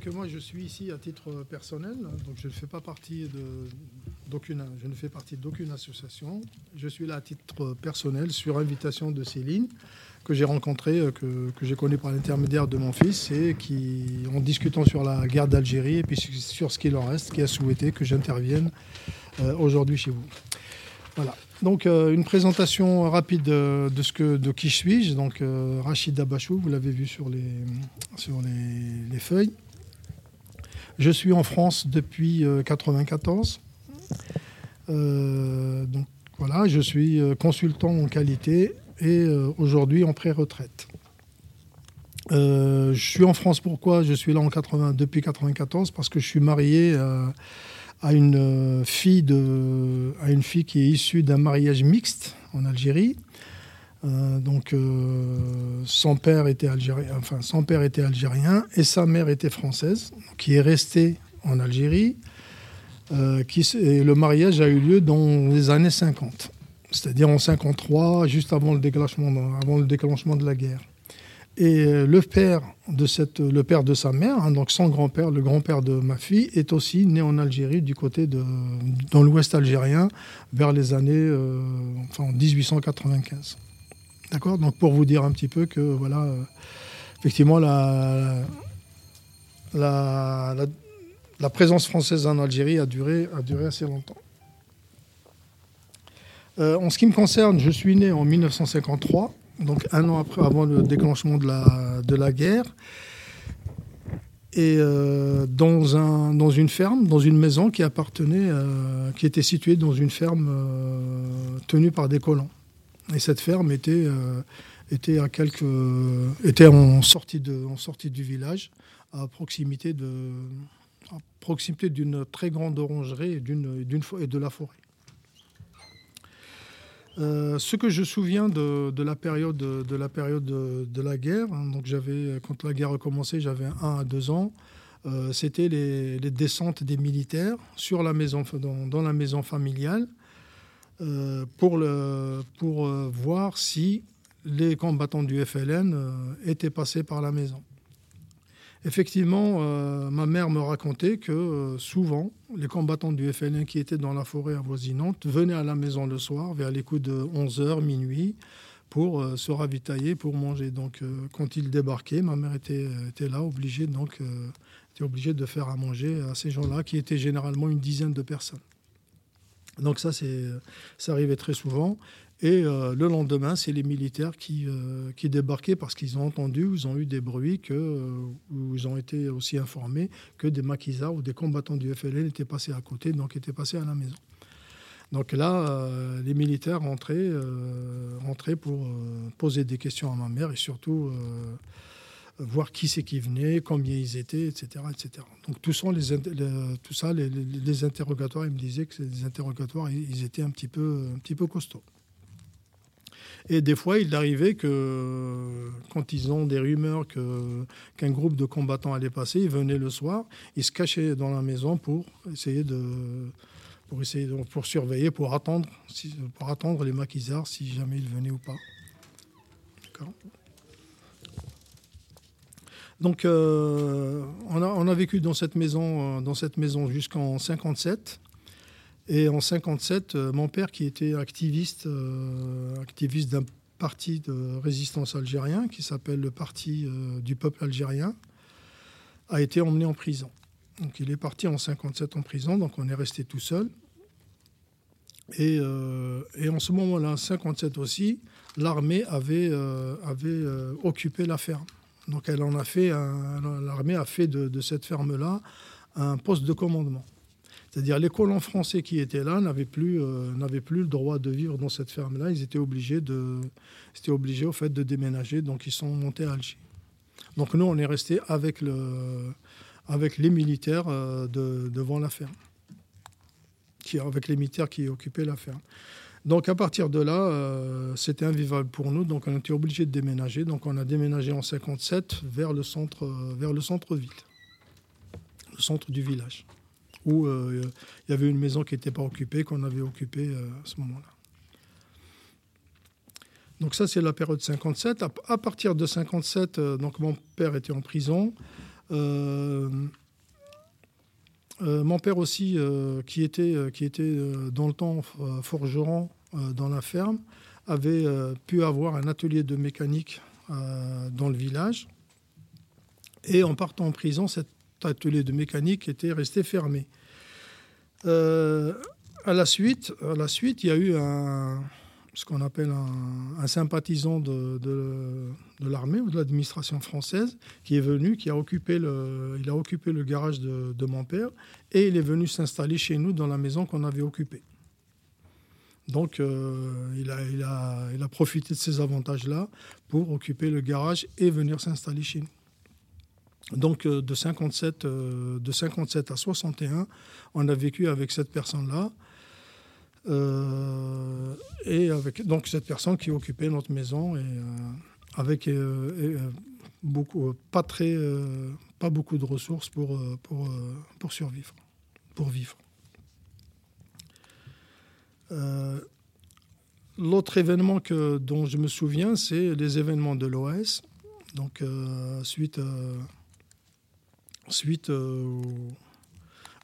Que moi, je suis ici à titre personnel, donc je ne fais pas partie d'aucune, je ne fais partie d'aucune association. Je suis là à titre personnel sur invitation de Céline, que j'ai rencontrée, euh, que, que j'ai connue par l'intermédiaire de mon fils, et qui, en discutant sur la guerre d'Algérie et puis sur ce qu'il en reste, qui a souhaité que j'intervienne euh, aujourd'hui chez vous. Voilà. Donc euh, une présentation rapide de, ce que, de qui je suis. Donc Rachid Dabachou, vous l'avez vu sur les, sur les, les feuilles. Je suis en France depuis 1994. donc voilà, je suis consultant en qualité et euh, aujourd'hui en pré-retraite. Euh, je suis en France pourquoi Je suis là en 80, depuis 94 parce que je suis marié euh, à, une fille de, à une fille qui est issue d'un mariage mixte en Algérie. Donc son père était algérien, enfin son père était algérien et sa mère était française, qui est restée en Algérie. et le mariage a eu lieu dans les années 50 c'est-à-dire en 53, juste avant le déclenchement, avant le déclenchement de la guerre. Et euh, le père de, cette, le père de sa mère, hein, donc son grand-père, le grand-père de ma fille, est aussi né en Algérie, du côté de, dans l'ouest algérien, vers les années euh, enfin, 1895. D'accord Donc pour vous dire un petit peu que, voilà, euh, effectivement, la, présence française en Algérie a duré, assez longtemps. Euh, en ce qui me concerne, je suis né en 1953, donc un an après, avant le déclenchement de la, guerre. Et euh, dans, un, dans une ferme, dans une maison qui appartenait, qui était située dans une ferme tenue par des colons. Et cette ferme était, quelques, était en, sortie de, en sortie du village, à proximité de, à proximité d'une très grande orangerie et, d'une, et de la forêt. Euh, ce que je souviens de, la période de, la période de, la guerre, hein, donc j'avais quand la guerre a commencé, j'avais un à deux ans. Euh, c'était les, descentes des militaires sur la maison, dans, la maison familiale euh, pour, pour voir si les combattants du FLN étaient passés par la maison. Effectivement, euh, ma mère me racontait que euh, souvent, les combattants du FLN qui étaient dans la forêt avoisinante venaient à la maison le soir, vers les coups de 11h, minuit, pour euh, se ravitailler, pour manger. Donc, quand ils débarquaient, ma mère était, là, obligée, donc, obligée de faire à manger à ces gens-là, qui étaient généralement une dizaine de personnes. Donc ça, ça arrivait très souvent. Et euh, le lendemain, c'est les militaires qui, euh, qui débarquaient parce qu'ils ont entendu, ils ont eu des bruits, euh, où ils ont été aussi informés que des maquisards ou des combattants du FLN étaient passés à côté, donc étaient passés à la maison. Donc là, les militaires rentraient, rentraient pour poser des questions à ma mère et surtout voir qui c'est qui venait, combien ils étaient, etc. etc. Donc tout ça, les, les, les, interrogatoires, ils me disaient que ces interrogatoires, ils étaient un petit peu, un petit peu costauds. Et des fois, il arrivait que quand ils ont des rumeurs qu'un groupe de combattants allait passer, ils venaient le soir, ils se cachaient dans la maison pour essayer de pour essayer pour surveiller, pour attendre, pour attendre les maquisards si jamais ils venaient ou pas. Donc, euh, on, a, vécu dans cette maison, euh, jusqu'en 57. Et en 57, euh, mon père, qui était activiste, d'un parti de résistance algérien qui s'appelle le Parti du peuple algérien, a été emmené en prison. Donc il est parti en 57 en prison, donc on est resté tout seul. Et, en ce moment-là, en 57 aussi, l'armée avait occupé la ferme. Donc elle en a fait, l'armée a fait de, cette ferme-là un poste de commandement. C'est-à-dire les colons français qui étaient là n'avaient plus, euh, plus le droit de vivre dans cette ferme-là. Ils étaient obligés, de, étaient obligés au fait de déménager. Donc ils sont montés à Alger. Donc nous, on est resté avec, le, avec les militaires euh, devant la ferme. Avec les militaires qui occupaient la ferme. Donc à partir de là, euh, c'était invivable pour nous. Donc on était obligé de déménager. Donc on a déménagé en 57 vers le centre, vers le centre-ville, le centre du village où euh, il y avait une maison qui n'était pas occupée, qu'on avait occupée euh, à ce moment-là. Donc ça, c'est la période 57. À, partir de 57, euh, donc mon père était en prison. Mon père aussi, qui était, qui était dans le temps forgeron dans la ferme, avait pu avoir un atelier de mécanique dans le village. Et en partant en prison, cet atelier de mécanique était resté fermé. Euh, à, la suite, à la suite, il y a eu un, ce qu'on appelle un, sympathisant de, de, l'armée ou de l'administration française qui est venu, qui a occupé le, il a occupé le garage de, mon père et il est venu s'installer chez nous dans la maison qu'on avait occupée. Donc, euh, il, a, il, a, il, a, profité de ces avantages-là pour occuper le garage et venir s'installer chez nous. Donc euh, de 57, euh, de 57 à 61, on a vécu avec cette personne-là. Euh, et avec donc cette personne qui occupait notre maison et avec beaucoup, pas très, pas beaucoup de ressources pour, pour, pour survivre, pour vivre. L'autre événement que, dont je me souviens, c'est les événements de l'OS. Donc, suite suite euh,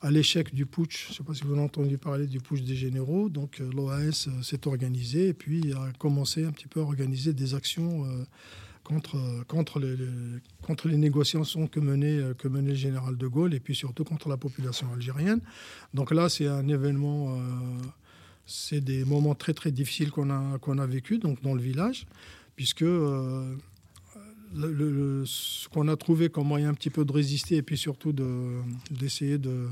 à l'échec du putsch, je ne sais pas si vous avez entendu parler du putsch des généraux, donc euh, l'OAS euh, s'est organisé et puis a commencé un petit peu à organiser des actions contre, contre, les, contre les négociations que menait, que menait le général de Gaulle et puis surtout contre la population algérienne. Donc là, c'est un événement, c'est des moments très très difficiles qu'on a, qu'on a vécu donc dans le village, puisque ce qu'on a trouvé comme moyen un petit peu de résister et puis surtout d'essayer de,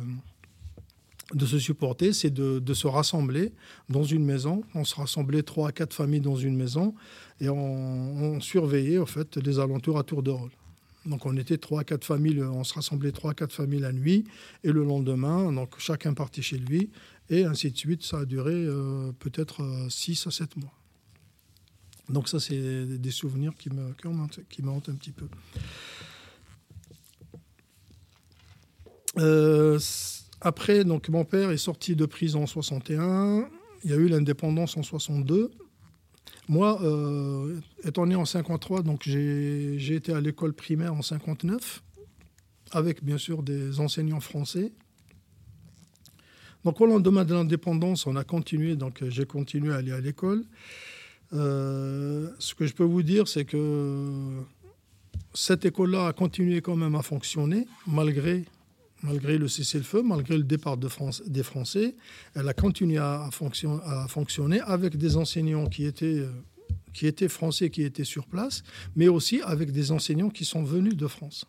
se supporter, c'est de, se rassembler dans une maison. On se rassemblait trois à quatre familles dans une maison et on, surveillait en fait les alentours à tour de rôle. Donc on était trois à quatre familles, on se rassemblait trois à quatre familles la nuit et le lendemain, chacun partait chez lui et ainsi de suite. Ça a duré euh, peut-être euh, six à sept mois. Donc ça, c'est des souvenirs qui me, qui me hantent un petit peu. Euh, après, donc, mon père est sorti de prison en 61. Il y a eu l'indépendance en 62. Moi, euh, étant né en 53, donc j'ai été à l'école primaire en 59, avec bien sûr des enseignants français. Donc au lendemain de l'indépendance, on a continué, donc j'ai continué à aller à l'école. Euh, ce que je peux vous dire, c'est que cette école-là a continué quand même à fonctionner, malgré, malgré le cessez-le-feu, malgré le départ de France, des Français. Elle a continué à, fonctionner avec des enseignants qui étaient, qui étaient français, qui étaient sur place, mais aussi avec des enseignants qui sont venus de France.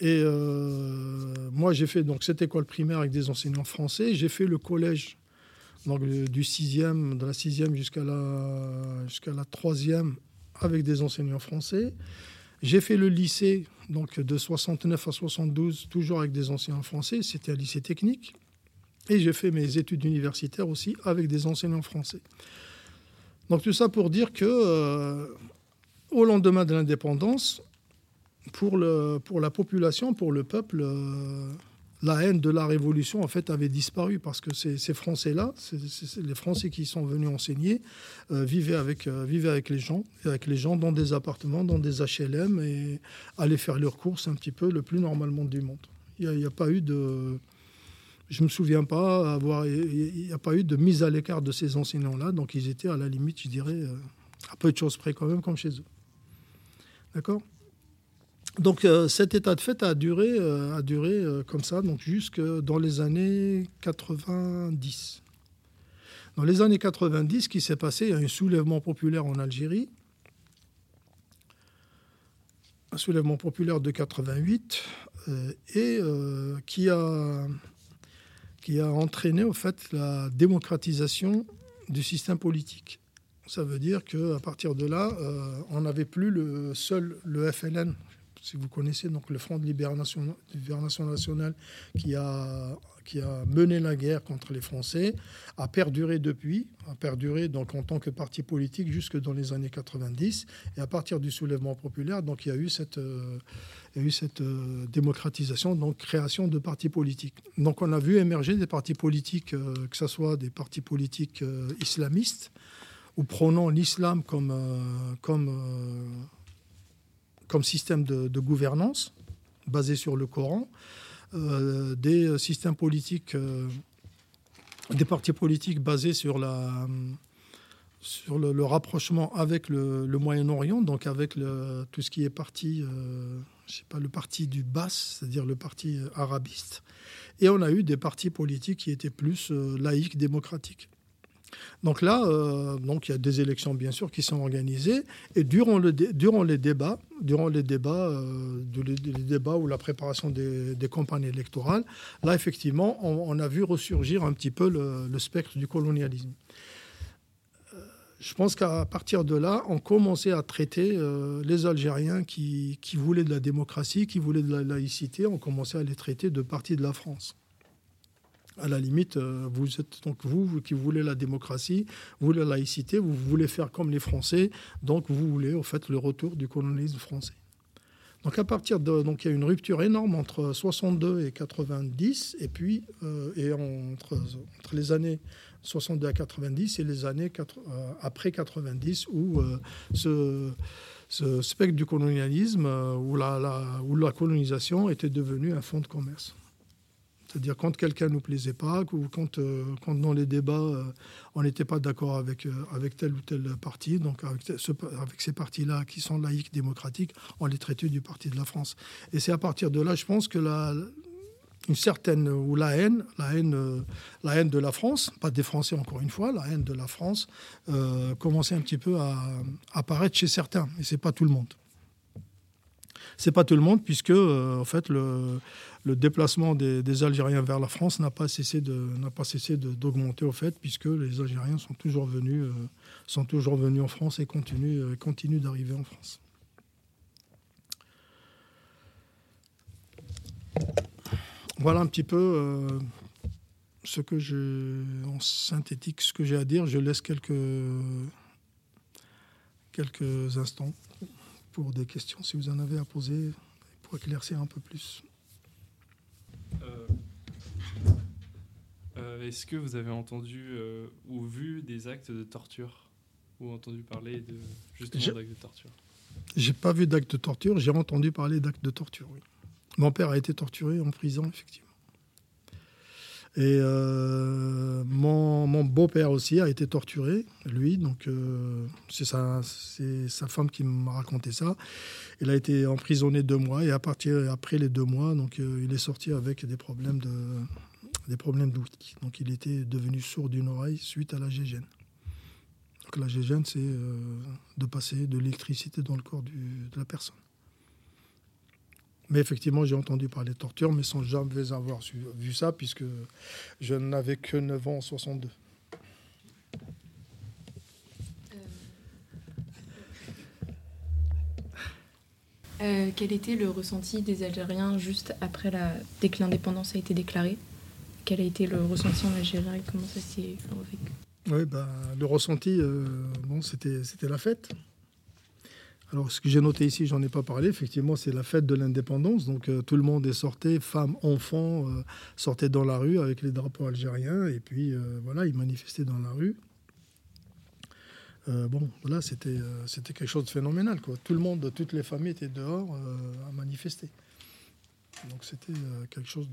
Et euh, moi, j'ai fait donc cette école primaire avec des enseignants français. J'ai fait le collège donc du sixième, de la sixième jusqu'à la, jusqu'à la troisième, avec des enseignants français. J'ai fait le lycée, donc de 69 à 72, toujours avec des enseignants français. C'était un lycée technique. Et j'ai fait mes études universitaires aussi avec des enseignants français. Donc tout ça pour dire que euh, au lendemain de l'indépendance, pour, le, pour la population, pour le peuple, euh, la haine de la Révolution en fait avait disparu parce que ces, Français-là, les Français qui sont venus enseigner, euh, vivaient, avec, euh, vivaient avec les gens, avec les gens dans des appartements, dans des HLM et allaient faire leurs courses un petit peu le plus normalement du monde. Il n'y a, pas eu de, je me souviens pas avoir, il n'y a pas eu de mise à l'écart de ces enseignants-là, donc ils étaient à la limite, je dirais, euh, à peu de choses près quand même, comme chez eux. D'accord? Donc euh, cet état de fait a duré, euh, euh, comme ça, donc jusque dans les années 90. Dans les années 90, ce qui s'est passé, il y a un soulèvement populaire en Algérie, un soulèvement populaire de 88, et qui, a, qui a entraîné au fait la démocratisation du système politique. Ça veut dire qu'à partir de là, on n'avait plus le seul le FLN, si vous connaissez donc le Front de libération, nationale qui a, qui a mené la guerre contre les Français, a perduré depuis, a perduré donc en tant que parti politique jusque dans les années 90. Et à partir du soulèvement populaire, donc il y a eu cette, euh, eu cette euh, démocratisation, donc création de partis politiques. Donc on a vu émerger des partis politiques, euh, que ce soit des partis politiques islamistes ou prônant l'islam comme, comme comme système de, gouvernance basé sur le Coran, des systèmes politiques, des partis politiques basés sur la sur le, rapprochement avec le, Moyen-Orient, donc avec tout ce qui est parti, euh, je sais pas, le parti du Basse, c'est-à-dire le parti euh, arabiste. Et on a eu des partis politiques qui étaient plus euh, laïques, démocratiques. Donc là, donc il y a des élections bien sûr qui sont organisées et durant, le durant les débats, durant les débats, les, débats ou la préparation des, campagnes électorales, là effectivement, on, a vu ressurgir un petit peu le spectre du colonialisme je pense qu'à partir de là, on commençait à traiter euh, les Algériens qui, voulaient de la démocratie, qui voulaient de la laïcité, on commençait à les traiter de partie de la France. À la limite, euh, vous êtes donc vous, qui voulez la démocratie, vous voulez la laïcité, vous voulez faire comme les Français, donc vous voulez au fait le retour du colonialisme français. Donc à partir de donc il y a une rupture énorme entre 62 et 90 et puis euh, et entre, les années 62 à 90 et les années euh, après 90 où ce, spectre du colonialisme, où la, où la colonisation était devenue un fonds de commerce. C'est-à-dire quand quelqu'un nous plaisait pas, ou quand, quand dans les débats, on n'était pas d'accord avec, avec tel ou tel parti, donc avec, ces partis-là qui sont laïques, démocratiques, on les traitait du parti de la France. Et c'est à partir de là, je pense que la, une certaine ou la haine, la haine, euh, la haine de la France, pas des Français encore une fois, la haine de la France euh, commençait un petit peu à, apparaître chez certains, et c'est pas tout le monde. C'est pas tout le monde puisque euh, en fait le, le déplacement des, Algériens vers la France n'a pas cessé de n'a pas cessé d'augmenter au fait puisque les Algériens sont toujours venus sont toujours venus en France et continuent continuent d'arriver en France. Voilà un petit peu euh, ce que je, en synthétique, ce que j'ai à dire. Je laisse quelques, quelques instants pour des questions, si vous en avez à poser, pour éclaircir un peu plus. Euh, euh, est-ce que vous avez entendu ou vu des actes de torture? Ou entendu parler de justement d'actes de torture? J'ai pas vu d'actes de torture, j'ai entendu parler d'actes de torture, oui. Mon père a été torturé en prison, effectivement. Et euh, mon, beau-père aussi a été torturé, lui. Donc, euh, c'est sa, femme qui m'a raconté ça. Il a été emprisonné deux mois. Et à partir après les deux mois, donc, euh, il est sorti avec des problèmes de d'outils. Donc, il était devenu sourd d'une oreille suite à la. Donc, la gégène, c'est de passer de l'électricité dans le corps de la personne. Mais effectivement, j'ai entendu parler de torture, mais sans jamais avoir vu ça, puisque je n'avais que 9 ans en 62. Euh, quel était le ressenti des Algériens juste après la... dès que l'indépendance a été déclarée? Quel a été le ressenti en Algérie? Et comment ça s'est vécu Oui, bah, le ressenti, euh, bon, c'était la fête. Alors, ce que j'ai noté ici, j'en ai pas parlé, effectivement, c'est la fête de l'indépendance. Donc, euh, tout le monde est sorti, femmes, enfants, euh, sortaient dans la rue avec les drapeaux algériens. Et puis, euh, voilà, ils manifestaient dans la rue. bon, voilà, c'était c'était quelque chose de phénoménal. Quoi. Tout le monde, toutes les familles étaient dehors à manifester. Donc, c'était quelque chose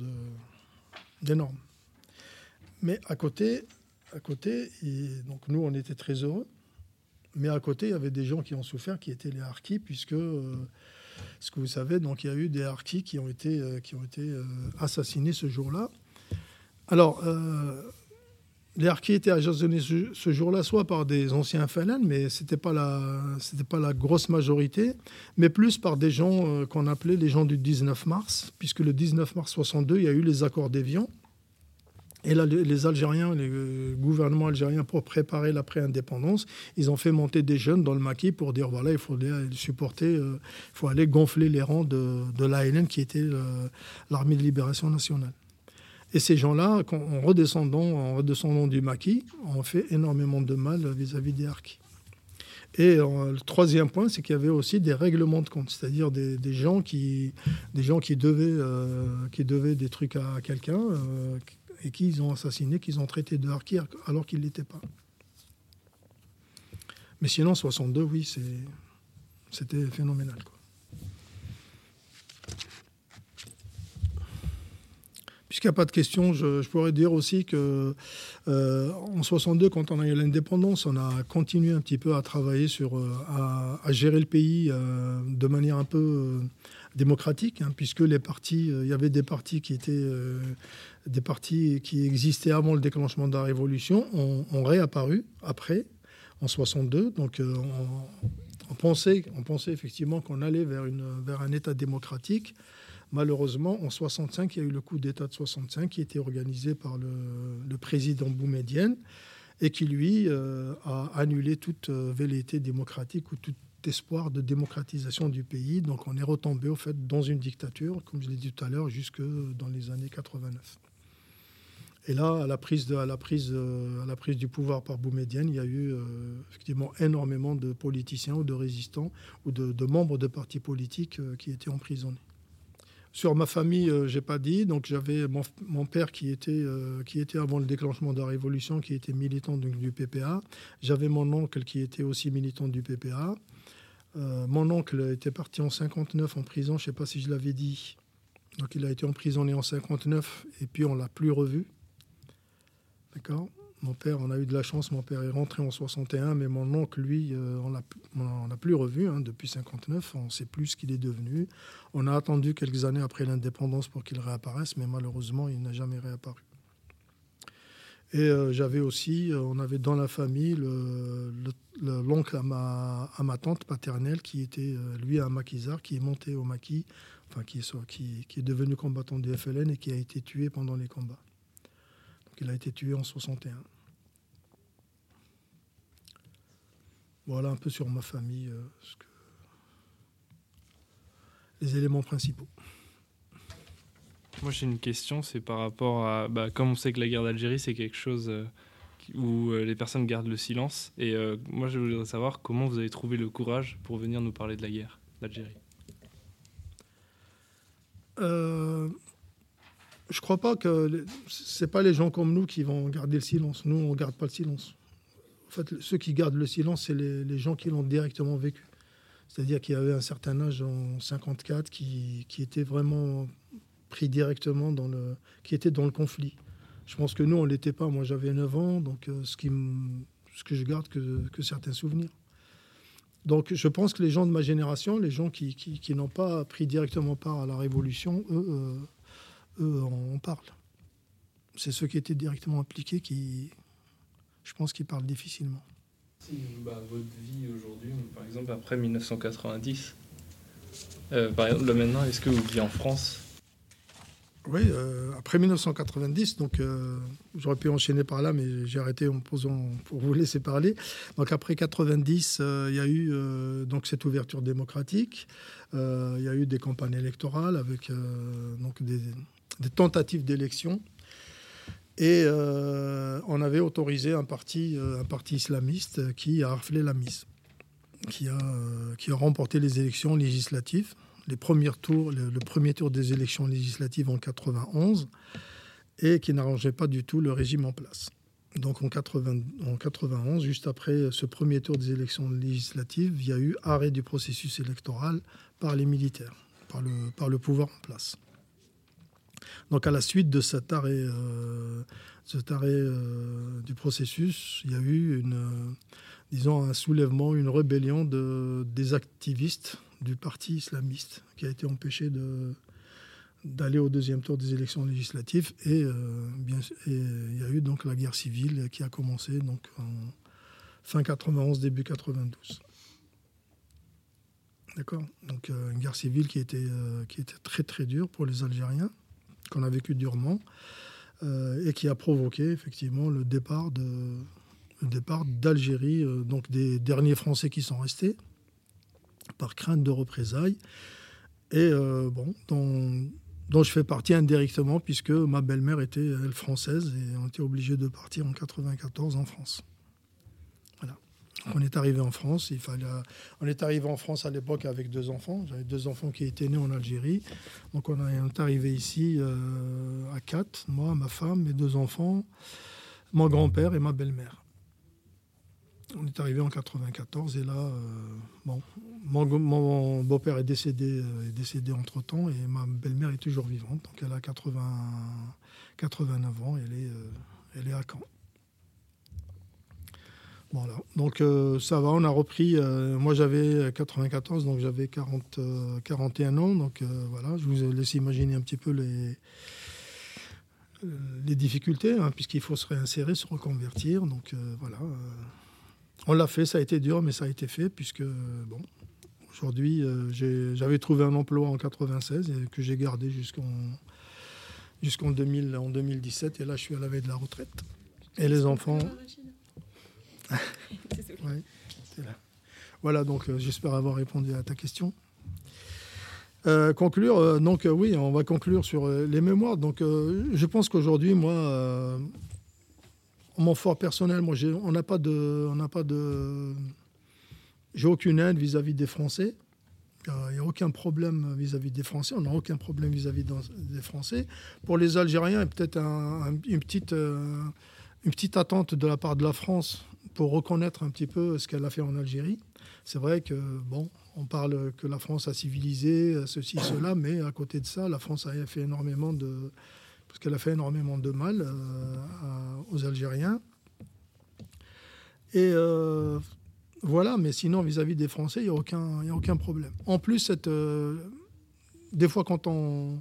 d'énorme. Mais à côté, à côté donc nous, on était très heureux mais à côté, il y avait des gens qui ont souffert, qui étaient les harkis, puisque, euh, ce que vous savez, donc il y a eu des harkis qui ont été, euh, qui ont été euh, assassinés ce jour-là. Alors, les harkis étaient assassinés ce, jour-là, soit par des anciens FLN, mais ce n'était pas, la, pas la grosse majorité, mais plus par des gens qu'on appelait les gens du 19 mars, puisque le 19 mars 62, il y a eu les accords d'Évian. Et là, les Algériens, le gouvernement algérien, pour préparer l'après-indépendance, ils ont fait monter des jeunes dans le maquis pour dire voilà, il faut supporter, euh, il faut aller gonfler les rangs de, l'ALN, qui était l'armée de libération nationale. Et ces gens-là, en redescendant, en redescendant du maquis, ont fait énormément de mal vis-à-vis des harkis. Et euh, le troisième point, c'est qu'il y avait aussi des règlements de compte, c'est-à-dire des, gens qui, des gens qui devaient, euh, qui devaient des trucs à quelqu'un, et qu'ils ont assassiné, qu'ils ont traité de harkis alors qu'ils ne l'étaient pas. Mais sinon, 62, oui, c'était phénoménal. Puisqu'il n'y a pas de question, je, pourrais dire aussi que euh, en 62, quand on a eu l'indépendance, on a continué un petit peu à travailler sur, euh, à, gérer le pays euh, de manière un peu euh, démocratique, hein, puisque les partis, il y avait des partis qui étaient des partis qui existaient avant le déclenchement de la Révolution, ont, réapparu après, en 62. Donc on, pensait, on pensait effectivement qu'on allait vers, une, vers un État démocratique. Malheureusement, en 65, il y a eu le coup d'État de 65 qui était organisé par le, président Boumedienne et qui, lui, euh, a annulé toute euh, velléité démocratique ou tout espoir de démocratisation du pays. Donc on est retombé au fait dans une dictature, comme je l'ai dit tout à l'heure, jusque dans les années 89. Et là, à la prise, à la prise, euh, à la prise du pouvoir par Boumedienne, il y a eu effectivement énormément de politiciens ou de résistants ou de, membres de partis politiques qui étaient emprisonnés. Sur ma famille, euh, j'ai pas dit. Donc j'avais mon, père qui était, euh, qui était avant le déclenchement de la Révolution, qui était militant du PPA. J'avais mon oncle qui était aussi militant du PPA. Euh, mon oncle était parti en 59 en prison, je sais pas si je l'avais dit. Donc il a été emprisonné en 59 et puis on l'a plus revu. D'accord mon père, on a eu de la chance, mon père est rentré en 61, mais mon oncle, lui, euh, on l'a plus revu hein, depuis 59, on ne sait plus ce qu'il est devenu. On a attendu quelques années après l'indépendance pour qu'il réapparaisse, mais malheureusement, il n'a jamais réapparu. Et euh, j'avais aussi, euh, on avait dans la famille l'oncle à, ma, à ma tante paternelle qui était, lui, un maquisard, qui est monté au maquis, enfin, qui est, qui est devenu combattant du FLN et qui a été tué pendant les combats. Il a été tué en 61. Voilà un peu sur ma famille euh, les éléments principaux. Moi j'ai une question, c'est par rapport à, bah, comme on sait que la guerre d'Algérie c'est quelque chose euh, où euh, les personnes gardent le silence, et moi je voudrais savoir comment vous avez trouvé le courage pour venir nous parler de la guerre d'Algérie. Je crois pas que c'est pas les gens comme nous qui vont garder le silence. Nous, on garde pas le silence. En fait, ceux qui gardent le silence, c'est les, gens qui l'ont directement vécu. C'est-à-dire qu'il y avait un certain âge en 54 qui, qui était vraiment pris directement dans le, qui était dans le conflit. Je pense que nous, on l'était pas. Moi, j'avais 9 ans, donc euh, ce, qui ce que je garde que, que, certains souvenirs. Donc, je pense que les gens de ma génération, les gens qui, qui, n'ont pas pris directement part à la révolution, eux, euh, eux en parlent. C'est ceux qui étaient directement impliqués qui, je pense, qui parlent difficilement. Bah, votre vie aujourd'hui, par exemple après 1990, euh, par exemple maintenant, est-ce que vous vivez en France? Oui, euh, après 1990, donc euh, j'aurais pu enchaîner par là, mais j'ai arrêté en posant pour vous laisser parler. Donc après 90, il y a eu donc cette ouverture démocratique, il y a eu des campagnes électorales avec donc des, des tentatives d'élection. Et euh, on avait autorisé un parti, euh, un parti islamiste qui a harcelé la mise, qui a, euh, qui a remporté les élections législatives, les premiers tours, le, premier tour des élections législatives en 91, et qui n'arrangeait pas du tout le régime en place. Donc en, 80, en 91, juste après ce premier tour des élections législatives, il y a eu arrêt du processus électoral par les militaires, par le, par le pouvoir en place. Donc à la suite de cet arrêt, euh, euh, du processus, il y a eu euh, disons un soulèvement, une rébellion de, des activistes du parti islamiste qui a été empêché d'aller au deuxième tour des élections législatives. Et, il y a eu donc la guerre civile qui a commencé donc en fin 91 début 92 d'accord? Donc une guerre civile qui était qui était très très dure pour les Algériens qu'on a vécu durement euh, et qui a provoqué effectivement le départ d'Algérie, euh, donc des derniers Français qui sont restés par crainte de représailles. Et euh, bon, dont, dont, je fais partie indirectement puisque ma belle-mère était elle française et on était obligé de partir en 94 en France. On est arrivé en France. Il fallait, on est arrivé en France à l'époque avec deux enfants. J'avais deux enfants qui étaient nés en Algérie. Donc on, est arrivé ici euh, à quatre, moi, ma femme, mes deux enfants, mon grand-père et ma belle-mère. On est arrivé en 94 et là, bon, mon, beau-père est décédé, est décédé entre temps et ma belle-mère est toujours vivante. Donc elle a 80, 89 ans et elle est, elle est à Caen. Voilà. Donc euh, ça va, on a repris. Euh, moi j'avais 94, donc j'avais 40, 41 euh, ans. Donc voilà, je vous laisse imaginer un petit peu les, difficultés, hein, puisqu'il faut se réinsérer, se reconvertir. Donc voilà, on l'a fait, ça a été dur, mais ça a été fait, puisque bon, aujourd'hui j'avais trouvé un emploi en 96 et que j'ai gardé jusqu'en jusqu'en 2017, et là je suis à la veille de la retraite. Et les enfants. Voilà, donc euh, j'espère avoir répondu à ta question. Euh, conclure, euh, donc oui, on va conclure sur les mémoires. Donc je pense qu'aujourd'hui, moi, mon fort personnel, moi, on n'a pas de, on n'a pas de, j'ai aucune aide vis-à-vis des Français. Il n'y a aucun problème vis-à-vis des Français. On n'a aucun problème vis-à-vis des Français. Pour les Algériens, peut-être une petite, une petite attente de la part de la France pour reconnaître un petit peu ce qu'elle a fait en Algérie. C'est vrai que, bon, on parle que la France a civilisé, ceci, cela, mais à côté de ça, la France a fait énormément de. Parce qu'elle a fait énormément de mal euh, aux Algériens. Et euh, voilà, mais sinon, vis-à-vis des Français, il n'y a, aucun, a aucun problème. En plus, cette, euh, des fois, quand on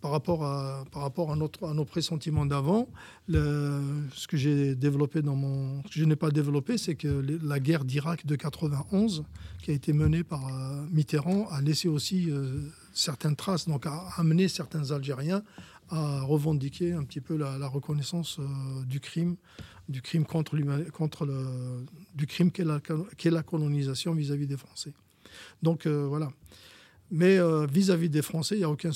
par rapport à, par rapport à, notre, à nos pressentiments d'avant. Ce que j'ai développé dans mon. Ce que je n'ai pas développé, c'est que la guerre d'Irak de 91, qui a été menée par euh, Mitterrand, a laissé aussi euh, certaines traces, donc a amené certains Algériens à revendiquer un petit peu la, reconnaissance euh, du crime, du crime contre, contre le, du crime qu'est la, la, colonisation vis-à-vis -vis des Français. Donc voilà. Mais euh, vis-à-vis des Français, il n'y a, aucun,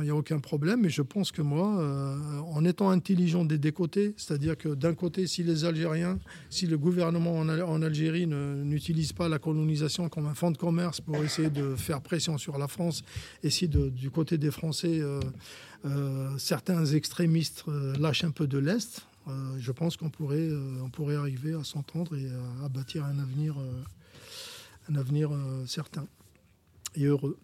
a, aucun, problème. Et je pense que moi, euh, en étant intelligent des deux côtés, c'est-à-dire que d'un côté, si les Algériens, si le gouvernement en, Algérie n'utilise pas la colonisation comme un fonds de commerce pour essayer de faire pression sur la France, et si du côté des Français, euh, certains extrémistes lâchent un peu de l'Est, je pense qu'on pourrait, pourrait arriver à s'entendre et à, bâtir un avenir certain et heureux.